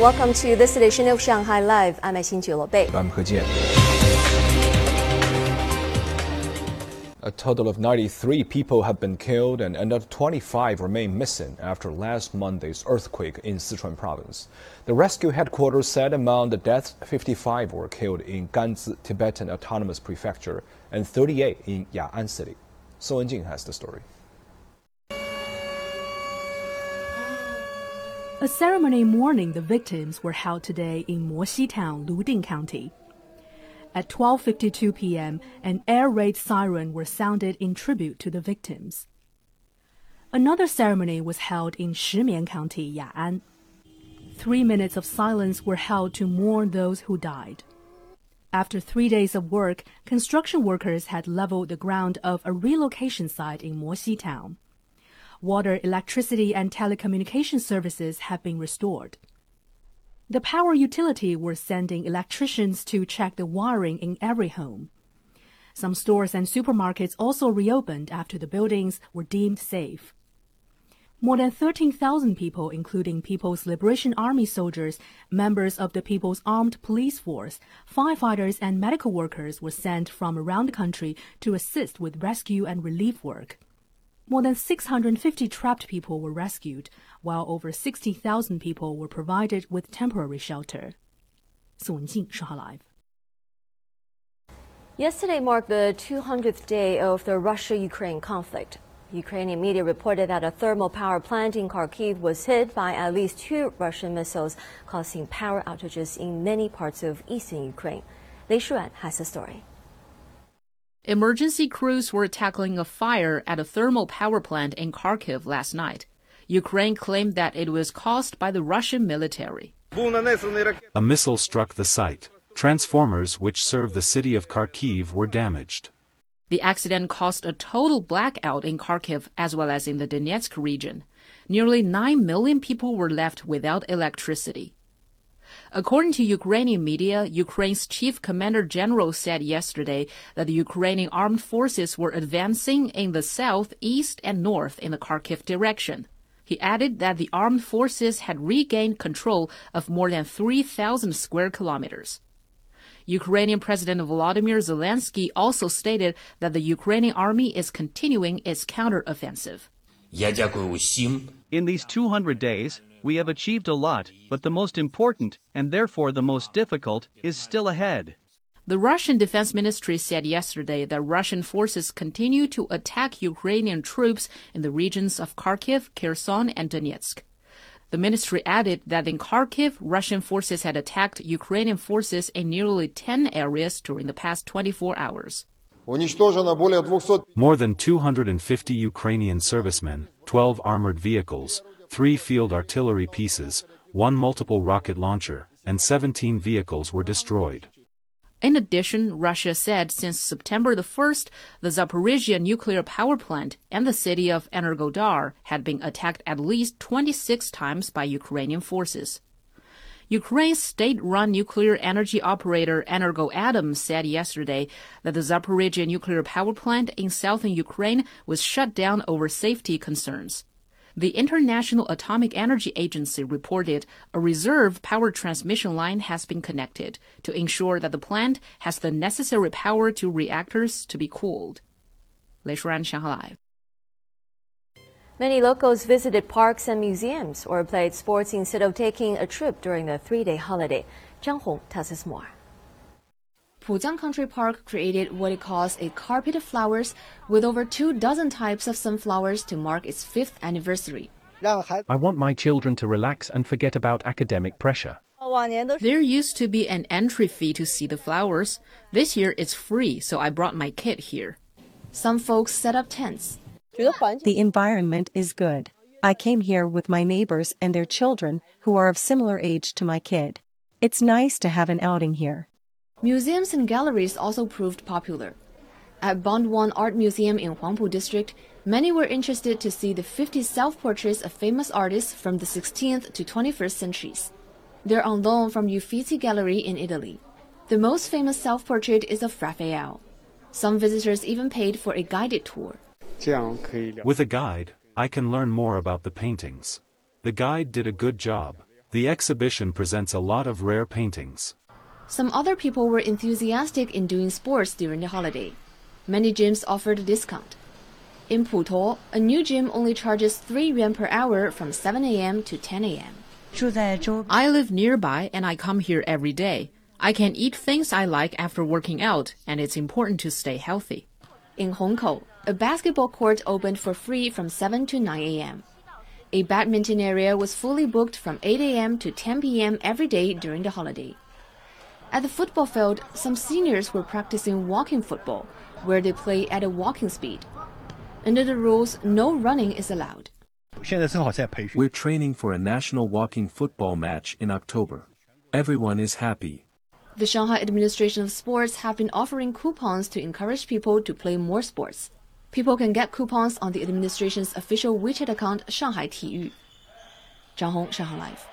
Welcome to this edition of Shanghai Live. I'm Xin Bei. I'm He Jian. A total of 93 people have been killed and another 25 remain missing after last Monday's earthquake in Sichuan province. The rescue headquarters said among the deaths, 55 were killed in Ganzi Tibetan Autonomous Prefecture and 38 in Ya'an City. Song Wenjing has the story. A ceremony mourning the victims were held today in Moxi Town, Luding County. At 12:52 p.m., an air raid siren was sounded in tribute to the victims. Another ceremony was held in Shimian County, Ya'an. Three minutes of silence were held to mourn those who died. After three days of work, construction workers had leveled the ground of a relocation site in Moxi Town water, electricity, and telecommunication services have been restored. The power utility were sending electricians to check the wiring in every home. Some stores and supermarkets also reopened after the buildings were deemed safe. More than 13,000 people, including People's Liberation Army soldiers, members of the People's Armed Police Force, firefighters, and medical workers were sent from around the country to assist with rescue and relief work. More than 650 trapped people were rescued, while over 60,000 people were provided with temporary shelter. Live. Yesterday marked the 200th day of the Russia-Ukraine conflict. Ukrainian media reported that a thermal power plant in Kharkiv was hit by at least two Russian missiles, causing power outages in many parts of eastern Ukraine. Lei Shuan has the story. Emergency crews were tackling a fire at a thermal power plant in Kharkiv last night. Ukraine claimed that it was caused by the Russian military. A missile struck the site. Transformers which serve the city of Kharkiv were damaged. The accident caused a total blackout in Kharkiv as well as in the Donetsk region. Nearly 9 million people were left without electricity. According to Ukrainian media, Ukraine's chief commander general said yesterday that the Ukrainian armed forces were advancing in the south, east, and north in the Kharkiv direction. He added that the armed forces had regained control of more than 3,000 square kilometers. Ukrainian President Volodymyr Zelensky also stated that the Ukrainian army is continuing its counteroffensive. In these 200 days, we have achieved a lot, but the most important, and therefore the most difficult, is still ahead. The Russian Defense Ministry said yesterday that Russian forces continue to attack Ukrainian troops in the regions of Kharkiv, Kherson, and Donetsk. The ministry added that in Kharkiv, Russian forces had attacked Ukrainian forces in nearly 10 areas during the past 24 hours. More than 250 Ukrainian servicemen, 12 armored vehicles, three field artillery pieces, one multiple rocket launcher, and 17 vehicles were destroyed. In addition, Russia said since September the 1st, the Zaporizhia nuclear power plant and the city of Energodar had been attacked at least 26 times by Ukrainian forces. Ukraine's state-run nuclear energy operator Energoatom said yesterday that the Zaporizhia nuclear power plant in southern Ukraine was shut down over safety concerns. The International Atomic Energy Agency reported a reserve power transmission line has been connected to ensure that the plant has the necessary power to reactors to be cooled. Shanghai. Many locals visited parks and museums or played sports instead of taking a trip during the three-day holiday. Zhang Hong tells us more. Pujiang Country Park created what it calls a carpet of flowers with over two dozen types of sunflowers to mark its fifth anniversary. I want my children to relax and forget about academic pressure. There used to be an entry fee to see the flowers. This year it's free, so I brought my kid here. Some folks set up tents. The environment is good. I came here with my neighbors and their children, who are of similar age to my kid. It's nice to have an outing here. Museums and galleries also proved popular. At Bund One Art Museum in Huangpu District, many were interested to see the 50 self-portraits of famous artists from the 16th to 21st centuries. They're on loan from Uffizi Gallery in Italy. The most famous self-portrait is of Raphael. Some visitors even paid for a guided tour. With a guide, I can learn more about the paintings. The guide did a good job. The exhibition presents a lot of rare paintings. Some other people were enthusiastic in doing sports during the holiday. Many gyms offered a discount. In Putuo, a new gym only charges 3 yuan per hour from 7 a.m. to 10 a.m. I live nearby and I come here every day. I can eat things I like after working out, and it's important to stay healthy. In Hongkou, a basketball court opened for free from 7 to 9 a.m. A badminton area was fully booked from 8 a.m. to 10 p.m. every day during the holiday. At the football field, some seniors were practicing walking football, where they play at a walking speed. Under the rules, no running is allowed. We're training for a national walking football match in October. Everyone is happy. The Shanghai Administration of Sports have been offering coupons to encourage people to play more sports. People can get coupons on the administration's official WeChat account Shanghai Tiyu. Zhang Hong, Shanghai Live.